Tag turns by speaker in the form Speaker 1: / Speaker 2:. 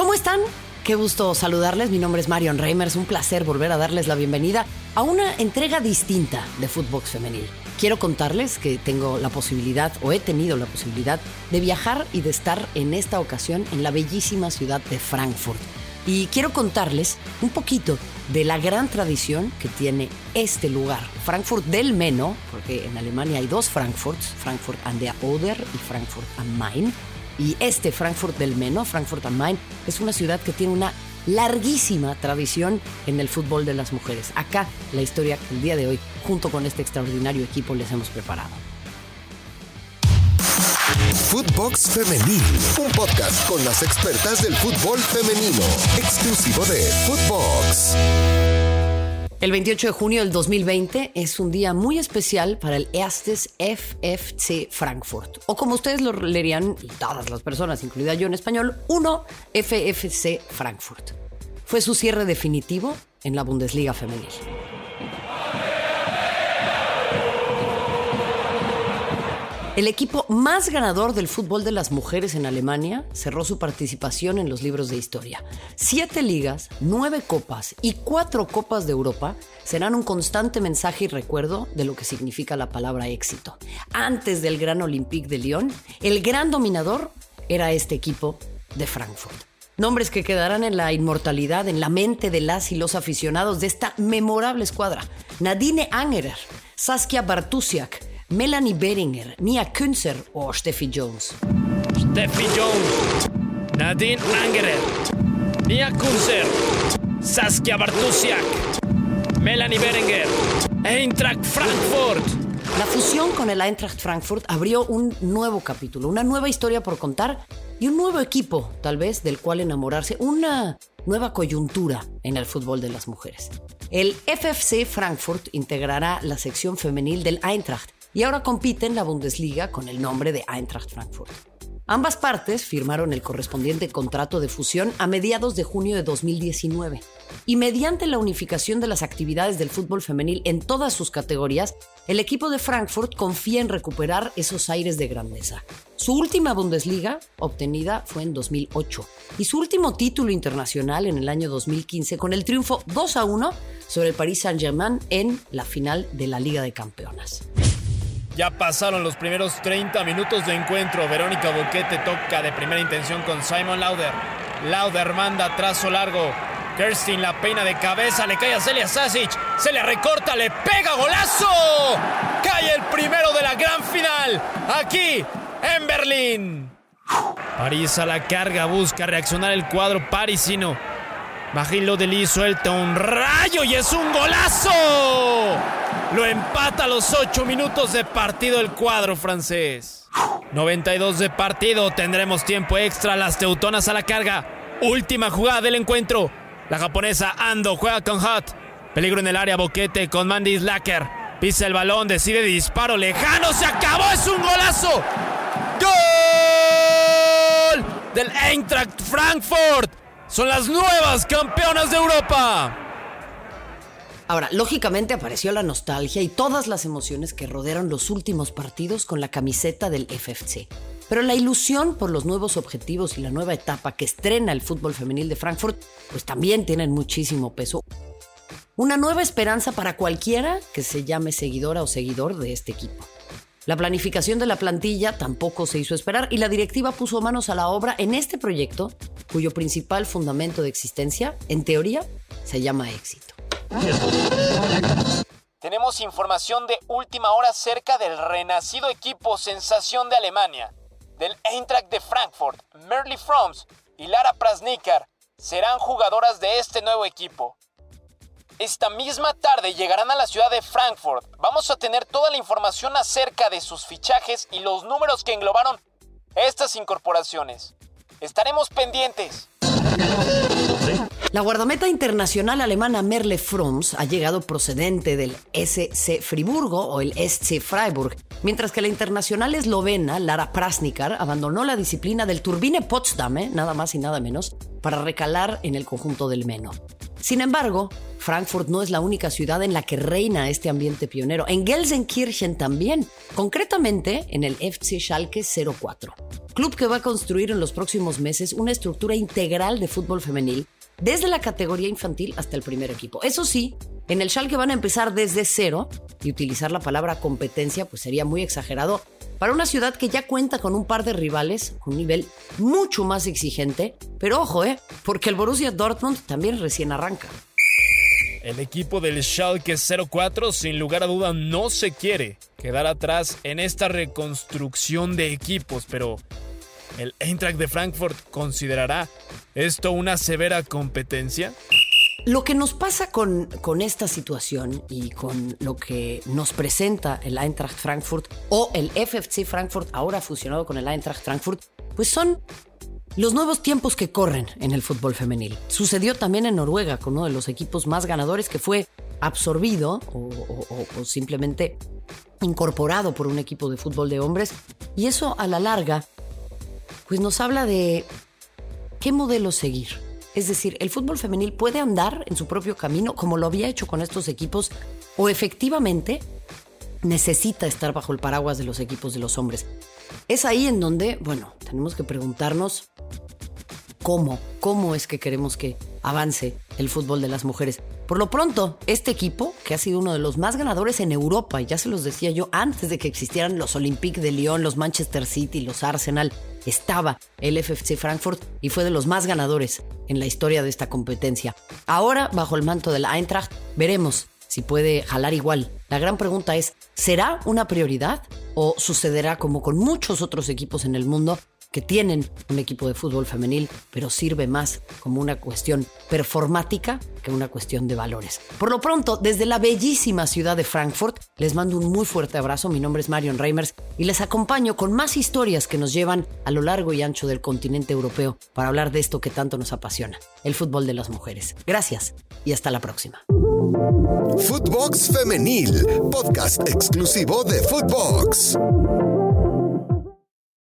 Speaker 1: ¿Cómo están? Qué gusto saludarles. Mi nombre es Marion Reimers. Un placer volver a darles la bienvenida a una entrega distinta de Footbox Femenil. Quiero contarles que tengo la posibilidad, o he tenido la posibilidad, de viajar y de estar en esta ocasión en la bellísima ciudad de Frankfurt. Y quiero contarles un poquito de la gran tradición que tiene este lugar, Frankfurt del Meno, porque en Alemania hay dos Frankfurts, Frankfurt an der Oder y Frankfurt am Main. Y este Frankfurt del Meno, Frankfurt am Main, es una ciudad que tiene una larguísima tradición en el fútbol de las mujeres. Acá la historia que el día de hoy, junto con este extraordinario equipo, les hemos preparado.
Speaker 2: Footbox Femenil, un podcast con las expertas del fútbol femenino, exclusivo de Footbox.
Speaker 1: El 28 de junio del 2020 es un día muy especial para el Erstes FFC Frankfurt, o como ustedes lo leerían, todas las personas, incluida yo en español, 1 FFC Frankfurt. Fue su cierre definitivo en la Bundesliga femenil. El equipo más ganador del fútbol de las mujeres en Alemania cerró su participación en los libros de historia. Siete ligas, nueve copas y cuatro copas de Europa serán un constante mensaje y recuerdo de lo que significa la palabra éxito. Antes del Gran Olympique de Lyon, el gran dominador era este equipo de Frankfurt. Nombres que quedarán en la inmortalidad, en la mente de las y los aficionados de esta memorable escuadra. Nadine Angerer, Saskia Bartusiak, Melanie Beringer, Mia Künzer o Steffi Jones.
Speaker 3: Steffi Jones, Nadine Angerer, Mia Kunzer, Saskia Bartusiak, Melanie Beringer, Eintracht Frankfurt.
Speaker 1: La fusión con el Eintracht Frankfurt abrió un nuevo capítulo, una nueva historia por contar y un nuevo equipo, tal vez, del cual enamorarse, una nueva coyuntura en el fútbol de las mujeres. El FFC Frankfurt integrará la sección femenil del Eintracht y ahora compite en la Bundesliga con el nombre de Eintracht Frankfurt. Ambas partes firmaron el correspondiente contrato de fusión a mediados de junio de 2019 y mediante la unificación de las actividades del fútbol femenil en todas sus categorías, el equipo de Frankfurt confía en recuperar esos aires de grandeza. Su última Bundesliga obtenida fue en 2008 y su último título internacional en el año 2015 con el triunfo 2 a 1 sobre el Paris Saint-Germain en la final de la Liga de Campeonas.
Speaker 3: Ya pasaron los primeros 30 minutos de encuentro. Verónica Boquete toca de primera intención con Simon Lauder. Lauder manda trazo largo. Kerstin la peina de cabeza, le cae a Celia Sasic. Se le recorta, le pega golazo. Cae el primero de la gran final. Aquí en Berlín. París a la carga, busca reaccionar el cuadro parisino. Bajilo Deli suelta un rayo y es un golazo. Lo empata a los 8 minutos de partido el cuadro francés. 92 de partido, tendremos tiempo extra, las teutonas a la carga. Última jugada del encuentro. La japonesa Ando juega con Hot. Peligro en el área, boquete con Mandy Slacker. Pisa el balón, decide disparo lejano, se acabó, es un golazo. ¡Gol! Del Eintracht Frankfurt. Son las nuevas campeonas de Europa.
Speaker 1: Ahora, lógicamente apareció la nostalgia y todas las emociones que rodearon los últimos partidos con la camiseta del FFC. Pero la ilusión por los nuevos objetivos y la nueva etapa que estrena el fútbol femenil de Frankfurt, pues también tienen muchísimo peso. Una nueva esperanza para cualquiera que se llame seguidora o seguidor de este equipo. La planificación de la plantilla tampoco se hizo esperar y la directiva puso manos a la obra en este proyecto, cuyo principal fundamento de existencia, en teoría, se llama éxito.
Speaker 4: Tenemos información de última hora acerca del renacido equipo sensación de Alemania, del Eintracht de Frankfurt. Merle Froms y Lara Prasnikar serán jugadoras de este nuevo equipo. Esta misma tarde llegarán a la ciudad de Frankfurt. Vamos a tener toda la información acerca de sus fichajes y los números que englobaron estas incorporaciones. Estaremos pendientes.
Speaker 1: La guardameta internacional alemana Merle Froms ha llegado procedente del SC Friburgo o el SC Freiburg, mientras que la internacional eslovena Lara Prasnikar abandonó la disciplina del Turbine Potsdam, ¿eh? nada más y nada menos, para recalar en el conjunto del Meno. Sin embargo, Frankfurt no es la única ciudad en la que reina este ambiente pionero. En Gelsenkirchen también, concretamente en el FC Schalke 04, club que va a construir en los próximos meses una estructura integral de fútbol femenil desde la categoría infantil hasta el primer equipo. Eso sí, en el Schalke van a empezar desde cero y utilizar la palabra competencia pues sería muy exagerado para una ciudad que ya cuenta con un par de rivales con un nivel mucho más exigente, pero ojo, eh, porque el Borussia Dortmund también recién arranca.
Speaker 3: El equipo del Schalke 04 sin lugar a duda no se quiere quedar atrás en esta reconstrucción de equipos, pero ¿el Eintracht de Frankfurt considerará esto una severa competencia?
Speaker 1: Lo que nos pasa con, con, esta situación y con lo que nos presenta el Eintracht Frankfurt o el FFC Frankfurt, ahora fusionado con el Eintracht Frankfurt, pues son los nuevos tiempos que corren en el fútbol femenil. Sucedió también en Noruega con uno de los equipos más ganadores que fue absorbido o, simplemente incorporado por un equipo de fútbol de hombres. Y eso a la larga, pues nos habla de qué modelo seguir es decir, el fútbol femenil puede andar en su propio camino como lo había hecho con estos equipos o efectivamente necesita estar bajo el paraguas de los equipos de los hombres. Es ahí en donde, bueno, tenemos que preguntarnos cómo, cómo es que queremos que avance el fútbol de las mujeres. Por lo pronto, este equipo, que ha sido uno de los más ganadores en Europa, ya se los decía yo antes de que existieran los Olympique de Lyon, los Manchester City, los Arsenal, estaba el FFC Frankfurt y fue de los más ganadores en la historia de esta competencia. Ahora, bajo el manto del Eintracht, veremos si puede jalar igual. La gran pregunta es, ¿será una prioridad o sucederá como con muchos otros equipos en el mundo que tienen un equipo de fútbol femenil, pero sirve más como una cuestión performática que una cuestión de valores. Por lo pronto, desde la bellísima ciudad de Frankfurt, les mando un muy fuerte abrazo. Mi nombre es Marion Reimers y les acompaño con más historias que nos llevan a lo largo y ancho del continente europeo para hablar de esto que tanto nos apasiona, el fútbol de las mujeres. Gracias y hasta la próxima.
Speaker 2: Footbox Femenil, podcast exclusivo de Footbox.